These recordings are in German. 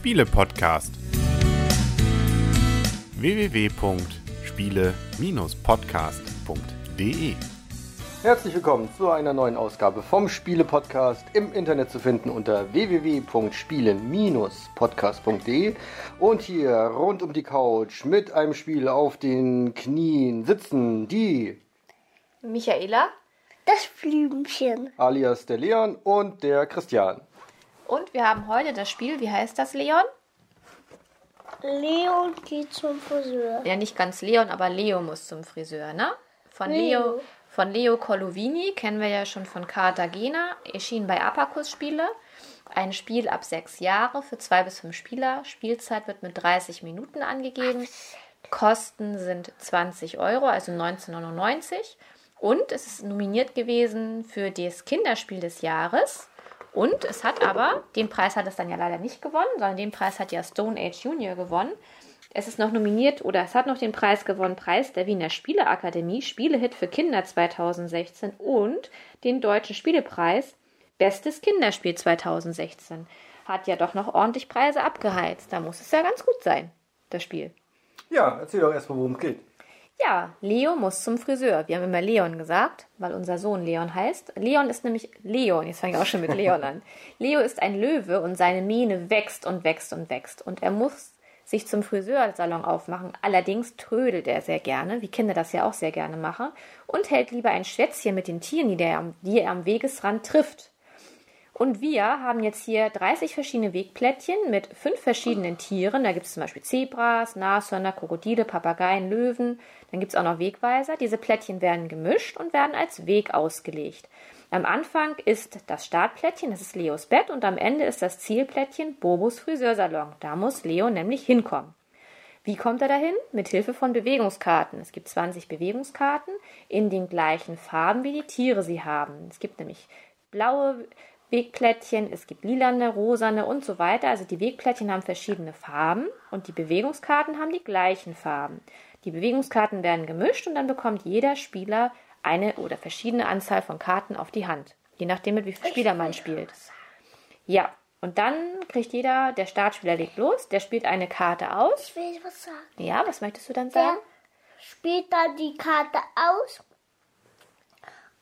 Spiele-Podcast. www.spiele-podcast.de Herzlich willkommen zu einer neuen Ausgabe vom Spiele-Podcast im Internet zu finden unter www.spielen-podcast.de und hier rund um die Couch mit einem Spiel auf den Knien sitzen die Michaela Das Blümchen. alias der Leon und der Christian. Und wir haben heute das Spiel, wie heißt das, Leon? Leon geht zum Friseur. Ja, nicht ganz Leon, aber Leo muss zum Friseur, ne? Von Leo. Leo, von Leo Colovini kennen wir ja schon von Cartagena, erschien bei Abacus Spiele. Ein Spiel ab sechs Jahre für zwei bis fünf Spieler. Spielzeit wird mit 30 Minuten angegeben. Kosten sind 20 Euro, also 19,99. Und es ist nominiert gewesen für das Kinderspiel des Jahres. Und es hat aber, den Preis hat es dann ja leider nicht gewonnen, sondern den Preis hat ja Stone Age Junior gewonnen. Es ist noch nominiert oder es hat noch den Preis gewonnen, Preis der Wiener Spieleakademie, Spielehit für Kinder 2016 und den Deutschen Spielepreis, Bestes Kinderspiel 2016. Hat ja doch noch ordentlich Preise abgeheizt. Da muss es ja ganz gut sein, das Spiel. Ja, erzähl doch erstmal, worum es geht. Ja, Leo muss zum Friseur. Wir haben immer Leon gesagt, weil unser Sohn Leon heißt. Leon ist nämlich Leon. Jetzt fange ich auch schon mit Leon an. Leo ist ein Löwe und seine Mähne wächst und wächst und wächst. Und er muss sich zum Friseursalon aufmachen. Allerdings trödelt er sehr gerne, wie Kinder das ja auch sehr gerne machen, und hält lieber ein Schwätzchen mit den Tieren, die er am, die er am Wegesrand trifft. Und wir haben jetzt hier 30 verschiedene Wegplättchen mit fünf verschiedenen Tieren. Da gibt es zum Beispiel Zebras, Nashörner, Krokodile, Papageien, Löwen. Dann gibt es auch noch Wegweiser. Diese Plättchen werden gemischt und werden als Weg ausgelegt. Am Anfang ist das Startplättchen, das ist Leos Bett, und am Ende ist das Zielplättchen Bobos Friseursalon. Da muss Leo nämlich hinkommen. Wie kommt er dahin? Mit Hilfe von Bewegungskarten. Es gibt 20 Bewegungskarten in den gleichen Farben, wie die Tiere sie haben. Es gibt nämlich blaue Wegplättchen, es gibt lilane, rosane und so weiter. Also die Wegplättchen haben verschiedene Farben und die Bewegungskarten haben die gleichen Farben. Die Bewegungskarten werden gemischt und dann bekommt jeder Spieler eine oder verschiedene Anzahl von Karten auf die Hand. Je nachdem, mit wie vielen Spieler man spielt. Ja, und dann kriegt jeder, der Startspieler legt los, der spielt eine Karte aus. Ich will was sagen. Ja, was möchtest du dann Der sagen? spielt dann die Karte aus.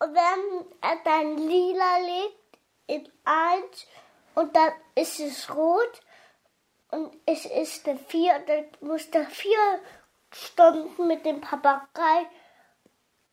Und wenn er dann lila legt in eins und dann ist es rot und es ist eine vier, dann muss er vier Stunden mit dem Papagei,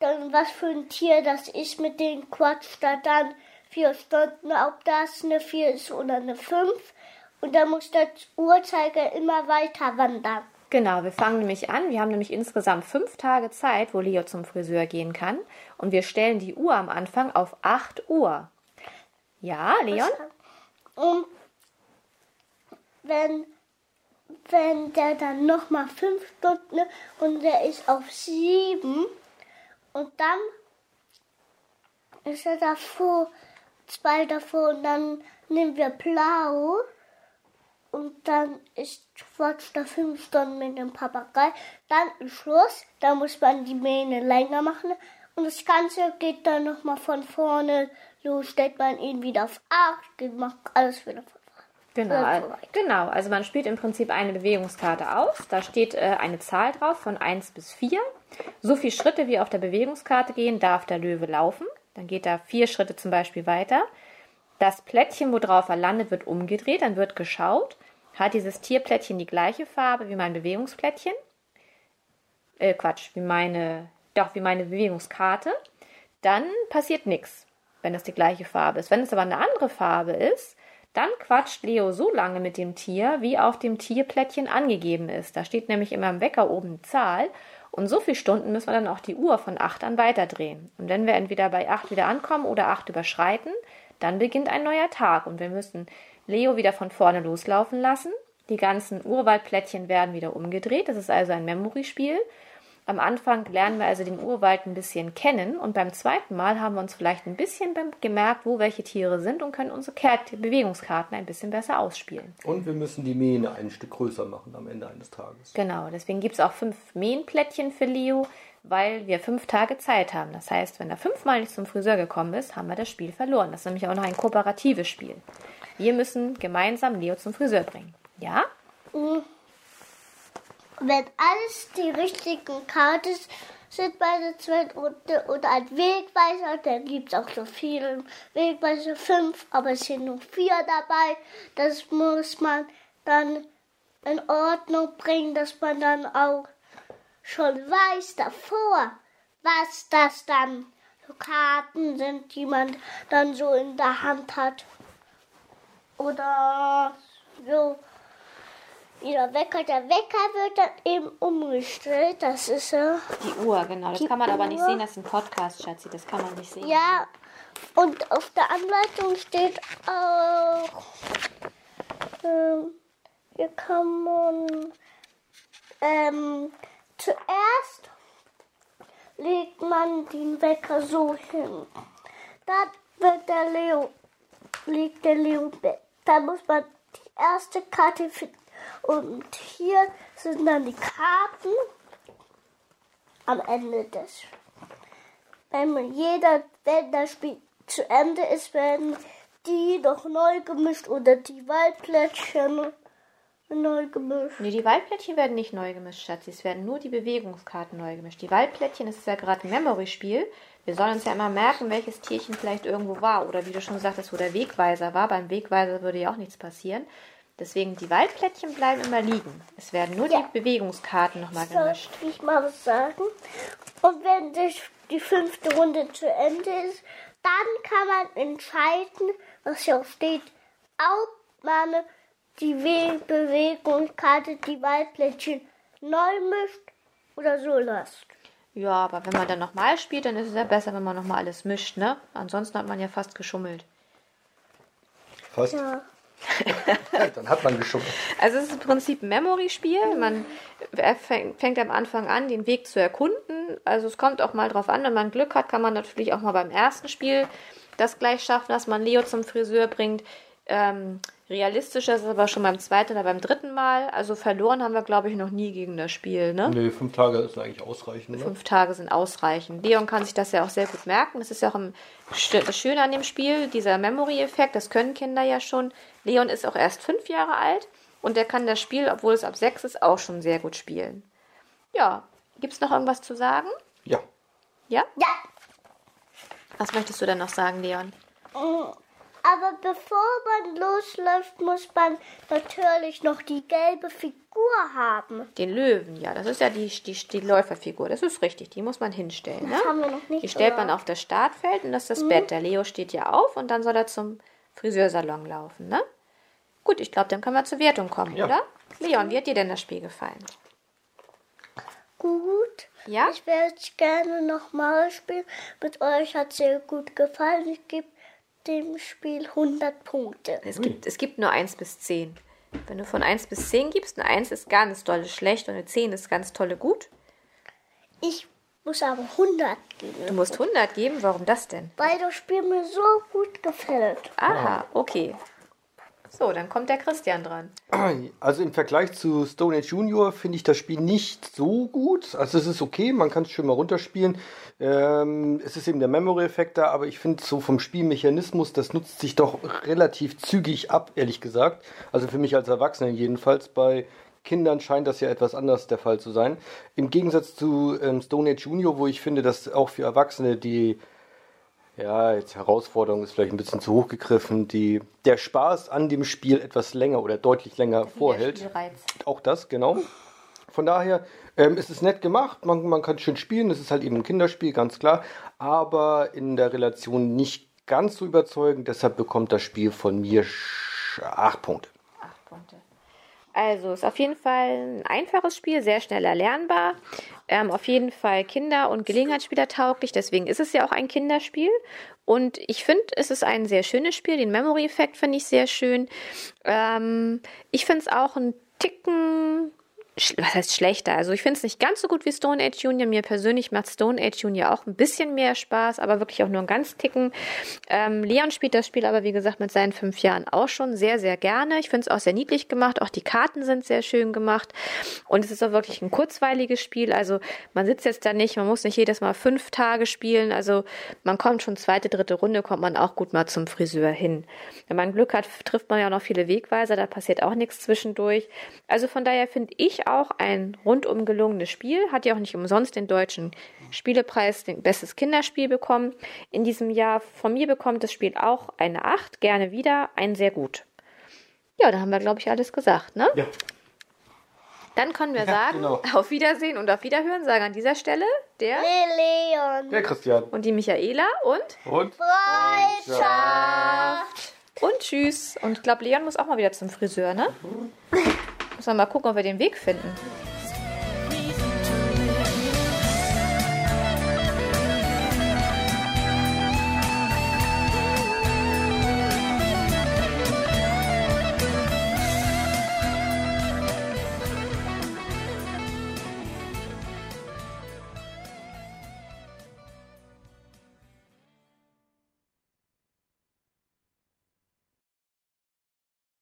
dann was für ein Tier das ist, mit dem quatscht er dann vier Stunden, ob das eine vier ist oder eine fünf. Und dann muss der Uhrzeiger immer weiter wandern. Genau, wir fangen nämlich an. Wir haben nämlich insgesamt fünf Tage Zeit, wo Leo zum Friseur gehen kann. Und wir stellen die Uhr am Anfang auf 8 Uhr. Ja, Leon? Und wenn, wenn der dann nochmal fünf Stunden und der ist auf sieben und dann ist er davor, zwei davor und dann nehmen wir blau und dann ist quatscht er fünf Stunden mit dem Papagei. Dann ist Schluss, da muss man die Mähne länger machen und das Ganze geht dann nochmal von vorne los, stellt man ihn wieder auf acht, macht alles wieder vorne. Genau, Ja, al- so weit. genau. Also man spielt im Prinzip eine Bewegungskarte aus. Da steht äh, eine Zahl drauf von 1 bis 4. So viele Schritte wie auf der Bewegungskarte gehen, darf der Löwe laufen. Dann geht er vier Schritte zum Beispiel weiter. Das Plättchen, worauf er landet, wird umgedreht. Dann wird geschaut. Hat dieses Tierplättchen die gleiche Farbe wie mein Bewegungsplättchen? Äh, Quatsch, wie meine, doch, wie meine Bewegungskarte. Dann passiert nichts, wenn es die gleiche Farbe ist. Wenn es aber eine andere Farbe ist, dann quatscht Leo so lange mit dem Tier, wie auf dem Tierplättchen angegeben ist. Da steht nämlich immer im Wecker oben eine Zahl. Und so viele Stunden müssen wir dann auch die Uhr von 8 an weiterdrehen. Und wenn wir entweder bei 8 wieder ankommen oder 8 überschreiten, dann beginnt ein neuer Tag. Und wir müssen Leo wieder von vorne loslaufen lassen. Die ganzen Urwaldplättchen werden wieder umgedreht. Das ist also ein Memory-Spiel. Am Anfang lernen wir also den Urwald ein bisschen kennen und beim zweiten Mal haben wir uns vielleicht ein bisschen gemerkt, wo welche Tiere sind und können unsere Bewegungskarten ein bisschen besser ausspielen. Und wir müssen die Mähne ein Stück größer machen am Ende eines Tages. Genau, deswegen gibt es auch fünf Mähnplättchen für Leo, weil wir fünf Tage Zeit haben. Das heißt, wenn er fünfmal nicht zum Friseur gekommen ist, haben wir das Spiel verloren. Das ist nämlich auch noch ein kooperatives Spiel. Wir müssen gemeinsam Leo zum Friseur bringen. Ja? Wenn alles die richtigen Karten sind bei der zweiten Runde und ein Wegweiser, dann gibt es auch so viele Wegweiser, fünf, aber es sind nur vier dabei. Das muss man dann in Ordnung bringen, dass man dann auch schon weiß davor, was das dann so Karten sind, die man dann so in der Hand hat. Oder wie der Wecker. Der Wecker wird dann eben umgestellt. Das ist ja. Die Uhr, genau. Das kann man aber nicht Uhr. sehen, das ist ein Podcast, Schatzi. Das kann man nicht sehen. Ja, und auf der Anleitung steht auch, ähm, hier kann man ähm, zuerst legt man den Wecker so hin. Dann wird der Leo, liegt der Leo Bett. Dann muss man die erste Karte finden. Und hier sind dann die Karten am Ende des wenn jeder, wenn das Spiel zu Ende ist, werden die noch neu gemischt oder die Waldplättchen neu gemischt. Nee, die Waldplättchen werden nicht neu gemischt, Schatzi. Es werden nur die Bewegungskarten neu gemischt. Die Waldplättchen, ist ja gerade ein Memory-Spiel. Wir sollen uns ja immer merken, welches Tierchen vielleicht irgendwo war. Oder wie du schon sagtest, wo der Wegweiser war. Beim Wegweiser würde ja auch nichts passieren. Deswegen, die Waldplättchen bleiben immer liegen. Es werden nur Ja. die Bewegungskarten nochmal Soll gemischt. ich mal was sagen? Und wenn das, die fünfte Runde zu Ende ist, dann kann man entscheiden, was hier auch steht, ob man die We Bewegungskarte, die Waldplättchen neu mischt oder so lässt. Ja, aber wenn man dann nochmal spielt, dann ist es ja besser, wenn man nochmal alles mischt, ne? Ansonsten hat man ja fast geschummelt. Fast. Ja. Dann hat man geschummelt. Also es ist im Prinzip ein Memory-Spiel. Man fängt am Anfang an, den Weg zu erkunden. Also es kommt auch mal drauf an, wenn man Glück hat, kann man natürlich auch mal beim ersten Spiel das gleich schaffen, dass man Leo zum Friseur bringt. Ähm, realistischer ist es aber schon beim zweiten oder beim dritten Mal. Also verloren haben wir, glaube ich, noch nie gegen das Spiel. Ne? Nee, fünf Tage ist eigentlich ausreichend. Ne? Fünf Tage sind ausreichend. Leon kann sich das ja auch sehr gut merken. Das ist ja auch das Schöne an dem Spiel, dieser Memory-Effekt, das können Kinder ja schon. Leon ist auch erst fünf Jahre alt und der kann das Spiel, obwohl es ab sechs ist, auch schon sehr gut spielen. Ja, gibt es noch irgendwas zu sagen? Ja. Ja? Ja. Was möchtest du denn noch sagen, Leon? Aber bevor man losläuft, muss man natürlich noch die gelbe Figur haben. Den Löwen, ja, das ist ja die, die, die Läuferfigur. Das ist richtig, die muss man hinstellen. Ne? Das haben wir noch nicht Die stellt man gesagt. auf das Startfeld und das ist das Bett. Der Leo steht ja auf und dann soll er zum Friseursalon laufen, ne? Gut, ich glaube, dann können wir zur Wertung kommen, Ja. oder? Leon, wie hat dir denn das Spiel gefallen? Gut. Ja? Ich werde es gerne nochmal spielen. Mit euch hat es sehr gut gefallen. Ich gebe dem Spiel 100 Punkte. Es gibt, es gibt nur 1 bis 10. Wenn du von 1 bis 10 gibst, eine 1 ist ganz dolle schlecht und eine 10 ist ganz tolle gut. Ich muss aber 100 geben, Du musst 100 geben, warum das denn? weil das Spiel mir so gut gefällt. Aha, okay. So, dann kommt der Christian dran. Also im Vergleich zu Stone Age Junior finde ich das Spiel nicht so gut. Also es ist okay, man kann es schön mal runterspielen. Ähm, es ist eben der Memory-Effekt da, aber ich finde so vom Spielmechanismus, das nutzt sich doch relativ zügig ab, ehrlich gesagt. Also für mich als Erwachsenen jedenfalls. Bei Kindern scheint das ja etwas anders der Fall zu sein. Im Gegensatz zu ähm, Stone Age Junior, wo ich finde, dass auch für Erwachsene die ja, jetzt Herausforderung ist vielleicht ein bisschen zu hoch gegriffen, die, der Spaß an dem Spiel etwas länger oder deutlich länger vorhält. Spielreiz. Auch das, genau. Von daher ähm, ist es nett gemacht, man, man kann schön spielen, es ist halt eben ein Kinderspiel, ganz klar, aber in der Relation nicht ganz so überzeugend, deshalb bekommt das Spiel von mir sch- acht Punkte. Acht Punkte. Also, ist auf jeden Fall ein einfaches Spiel, sehr schnell erlernbar. Ähm, auf jeden Fall Kinder- und Gelegenheitsspieler tauglich, deswegen ist es ja auch ein Kinderspiel. Und ich finde, es ist ein sehr schönes Spiel. Den Memory-Effekt finde ich sehr schön. Ähm, ich finde es auch ein Ticken was heißt schlechter? Also ich finde es nicht ganz so gut wie Stone Age Junior. Mir persönlich macht Stone Age Junior auch ein bisschen mehr Spaß, aber wirklich auch nur einen ganz Ticken. Ähm, Leon spielt das Spiel aber, wie gesagt, mit seinen fünf Jahren auch schon sehr, sehr gerne. Ich finde es auch sehr niedlich gemacht. Auch die Karten sind sehr schön gemacht. Und es ist auch wirklich ein kurzweiliges Spiel. Also man sitzt jetzt da nicht, man muss nicht jedes Mal fünf Tage spielen. Also man kommt schon zweite, dritte Runde, kommt man auch gut mal zum Friseur hin. Wenn man Glück hat, trifft man ja auch noch viele Wegweiser, da passiert auch nichts zwischendurch. Also von daher finde ich auch ein rundum gelungenes Spiel. Hat ja auch nicht umsonst den deutschen Spielepreis, den bestes Kinderspiel bekommen. In diesem Jahr von mir bekommt das Spiel auch eine 8, gerne wieder, ein sehr gut. Ja, da haben wir, glaube ich, alles gesagt, ne? Ja. Dann können wir Ja, sagen, genau. auf Wiedersehen und auf Wiederhören, sagen an dieser Stelle der Leon. Der Christian. und die Michaela und Und? Freundschaft. und tschüss. Und ich glaube, Leon muss auch mal wieder zum Friseur, ne? Muss man mal gucken, ob wir den Weg finden.